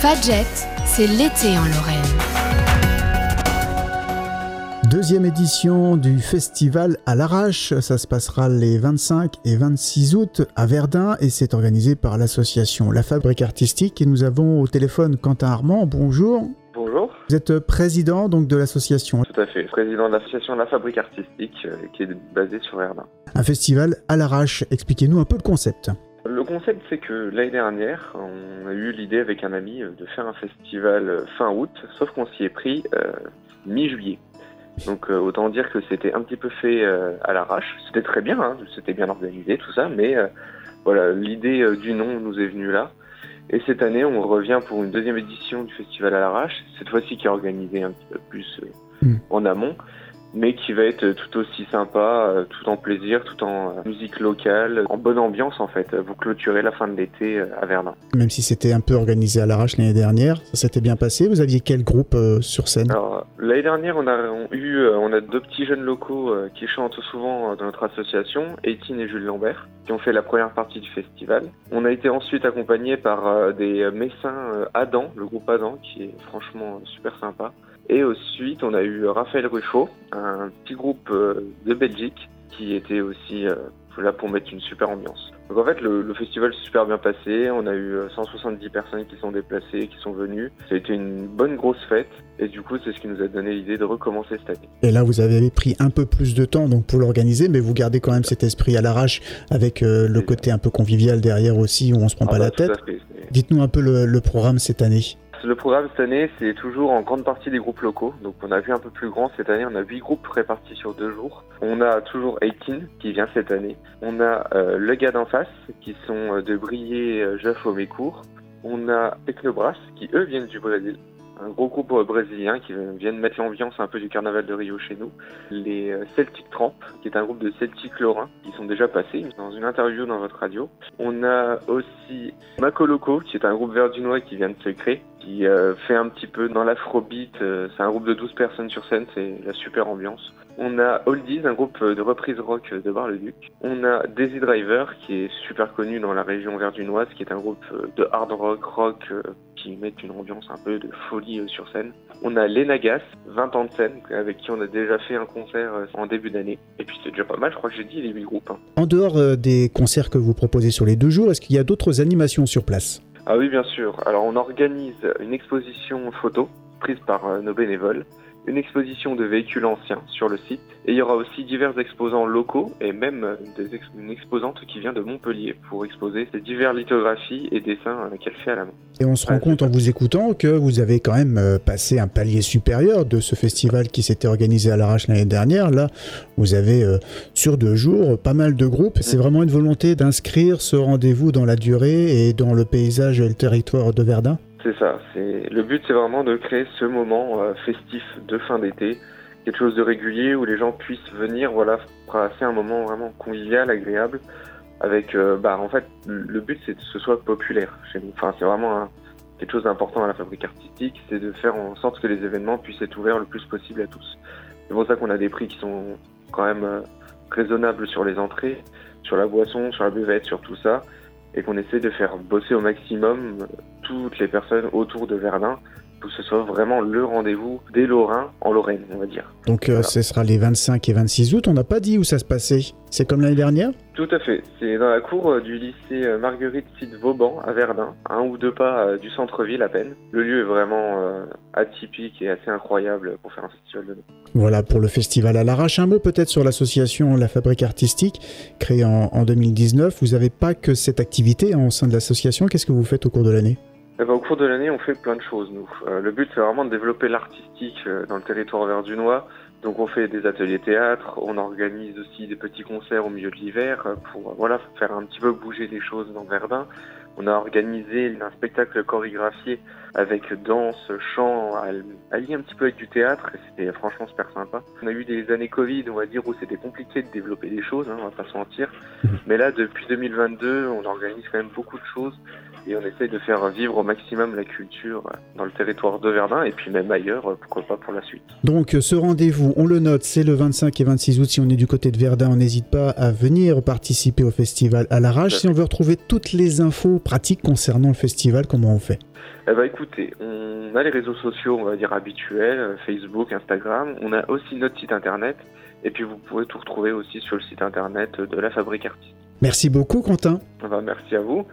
Fadjet, c'est l'été en Lorraine. Deuxième édition du festival à l'arrache, ça se passera les 25 et 26 août à Verdun et c'est organisé par l'association La Fabrique Artistique et nous avons au téléphone Quentin Armand, bonjour. Bonjour. Vous êtes président donc de l'association. Tout à fait, président de l'association La Fabrique Artistique euh, qui est basée sur Verdun. Un festival à l'arrache, expliquez-nous un peu le concept. Le concept, c'est que l'année dernière, on a eu l'idée avec un ami euh, de faire un festival euh, fin août, sauf qu'on s'y est pris euh, mi-juillet. Donc euh, autant dire que c'était un petit peu fait euh, à l'arrache. C'était très bien, hein, c'était bien organisé, tout ça, mais voilà, l'idée du nom nous est venue là. Et cette année, on revient pour une deuxième édition du festival à l'arrache, cette fois-ci qui est organisée un petit peu plus euh, Mm. en amont, mais qui va être tout aussi sympa, euh, tout en plaisir, tout en euh, musique locale, en bonne ambiance en fait. Vous clôturez la fin de l'été euh, à Verdun. Même si c'était un peu organisé à l'arrache l'année dernière, ça s'était bien passé. Vous aviez quel groupe euh, sur scène? Alors, l'année dernière, on a on eu, on a deux petits jeunes locaux euh, qui chantent souvent dans notre association, Eitine et Jules Lambert, qui ont fait la première partie du festival. On a été ensuite accompagné par euh, des Messins Adam, le groupe Adam, qui est franchement super sympa. Et ensuite, on a eu Raphaël Ruffo, un petit groupe euh, de Belgique, qui était aussi euh, là pour mettre une super ambiance. Donc en fait, le, le festival s'est super bien passé. On a eu euh, 170 personnes qui sont déplacées, qui sont venues. Ça a été une bonne grosse fête. Et du coup, c'est ce qui nous a donné l'idée de recommencer cette année. Et là, vous avez pris un peu plus de temps donc pour l'organiser, mais vous gardez quand même cet esprit à l'arrache avec euh, le côté un peu convivial derrière aussi, où on se prend Ah pas bah, la tête. Dites-nous un peu le, le programme cette année. Le programme cette année, c'est toujours en grande partie des groupes locaux. Donc on a vu un peu plus grand cette année. On a huit groupes répartis sur deux jours. On a toujours 18 qui vient cette année. On a euh, Le Gars d'en face qui sont euh, de Brié, euh, Jeff au Mécourt. On a Technobras qui eux viennent du Brésil. Un gros groupe brésilien qui euh, viennent mettre l'ambiance un peu du carnaval de Rio chez nous. Les Celtic Tramp, qui est un groupe de Celtic Lorrain, qui sont déjà passés dans une interview dans votre radio. On a aussi Macoloco, qui est un groupe verdunois qui vient de se créer, qui euh, fait un petit peu dans l'afrobeat. euh, c'est un groupe de 12 personnes sur scène, c'est la super ambiance. On a Oldies, un groupe de reprise rock de Bar-le-Duc. On a Daisy Driver, qui est super connu dans la région verdunoise, qui est un groupe euh, de hard rock, rock, euh, qui met une ambiance un peu de folie euh, sur scène. On a Les Nagas, 20 ans de scène, avec qui on a déjà fait un concert euh, en début d'année. Et puis c'est déjà pas mal, je crois que j'ai dit les 8 groupes. hein. En dehors euh, des concerts que vous proposez sur les deux jours, est-ce qu'il y a d'autres animations sur place? Ah oui, bien sûr. Alors, on organise une exposition photo prise par euh, nos bénévoles, une exposition de véhicules anciens sur le site, et il y aura aussi divers exposants locaux et même euh, une exposante qui vient de Montpellier pour exposer ses diverses lithographies et dessins euh, qu'elle fait à la main. Et on se rend compte en vous écoutant que vous avez quand même euh, passé un palier supérieur de ce festival qui s'était organisé à l'arrache l'année dernière. Là, vous avez sur deux jours pas mal de groupes. C'est vraiment une volonté d'inscrire ce rendez-vous dans la durée et dans le paysage et le territoire de Verdun? C'est ça. C'est le but, c'est vraiment de créer ce moment euh, festif de fin d'été, quelque chose de régulier où les gens puissent venir, voilà, passer un moment vraiment convivial, agréable. Avec, euh, bah, en fait, le but, c'est que ce soit populaire chez nous. Enfin, c'est vraiment un- quelque chose d'important à la fabrique artistique, c'est de faire en sorte que les événements puissent être ouverts le plus possible à tous. C'est pour ça qu'on a des prix qui sont quand même euh, raisonnables sur les entrées, sur la boisson, sur la buvette, sur tout ça, et qu'on essaie de faire bosser au maximum toutes les personnes autour de Verdun pour que ce soit vraiment le rendez-vous des Lorrains en Lorraine, on va dire. Donc euh, Voilà. ce sera les 25 et 26 août. On n'a pas dit où ça se passait. C'est comme l'année dernière Tout à fait. C'est dans la cour euh, du lycée euh, Marguerite Cide Vauban à Verdun, un ou deux pas du centre-ville à peine. Le lieu est vraiment euh, atypique et assez incroyable pour faire un festival de. Voilà pour le festival à l'arrache. Un mot peut-être sur l'association La Fabrique Artistique, créée en, en 2019. Vous n'avez pas que cette activité hein, au sein de l'association. Qu'est-ce que vous faites au cours de l'année? Eh ben, au cours de l'année, on fait plein de choses, nous. Euh, le but, c'est vraiment de développer l'artistique euh, dans le territoire verdunois. Donc, on fait des ateliers théâtre, on organise aussi des petits concerts au milieu de l'hiver euh, pour euh, voilà faire un petit peu bouger les choses dans Verdun. On a organisé un spectacle chorégraphié avec danse, chant, al- allié un petit peu avec du théâtre. C'était franchement super sympa. On a eu des années Covid, on va dire, où c'était compliqué de développer des choses, hein, on va pas se mentir. Mais là, depuis 2022, on organise quand même beaucoup de choses et on essaye de faire vivre au maximum la culture euh, dans le territoire de Verdun et puis même ailleurs, euh, pourquoi pas pour la suite. Donc ce rendez-vous, on le note, c'est le 25 et 26 août. Si on est du côté de Verdun, on n'hésite pas à venir participer au festival à l'arrache. Si on veut retrouver toutes les infos pratique concernant le festival, comment on fait? Eh ben, écoutez, on a les réseaux sociaux, on va dire habituels, Facebook, Instagram. On a aussi notre site internet. Et puis vous pouvez tout retrouver aussi sur le site internet de la Fabrique Artistique. Merci beaucoup, Quentin. Eh ben, merci à vous.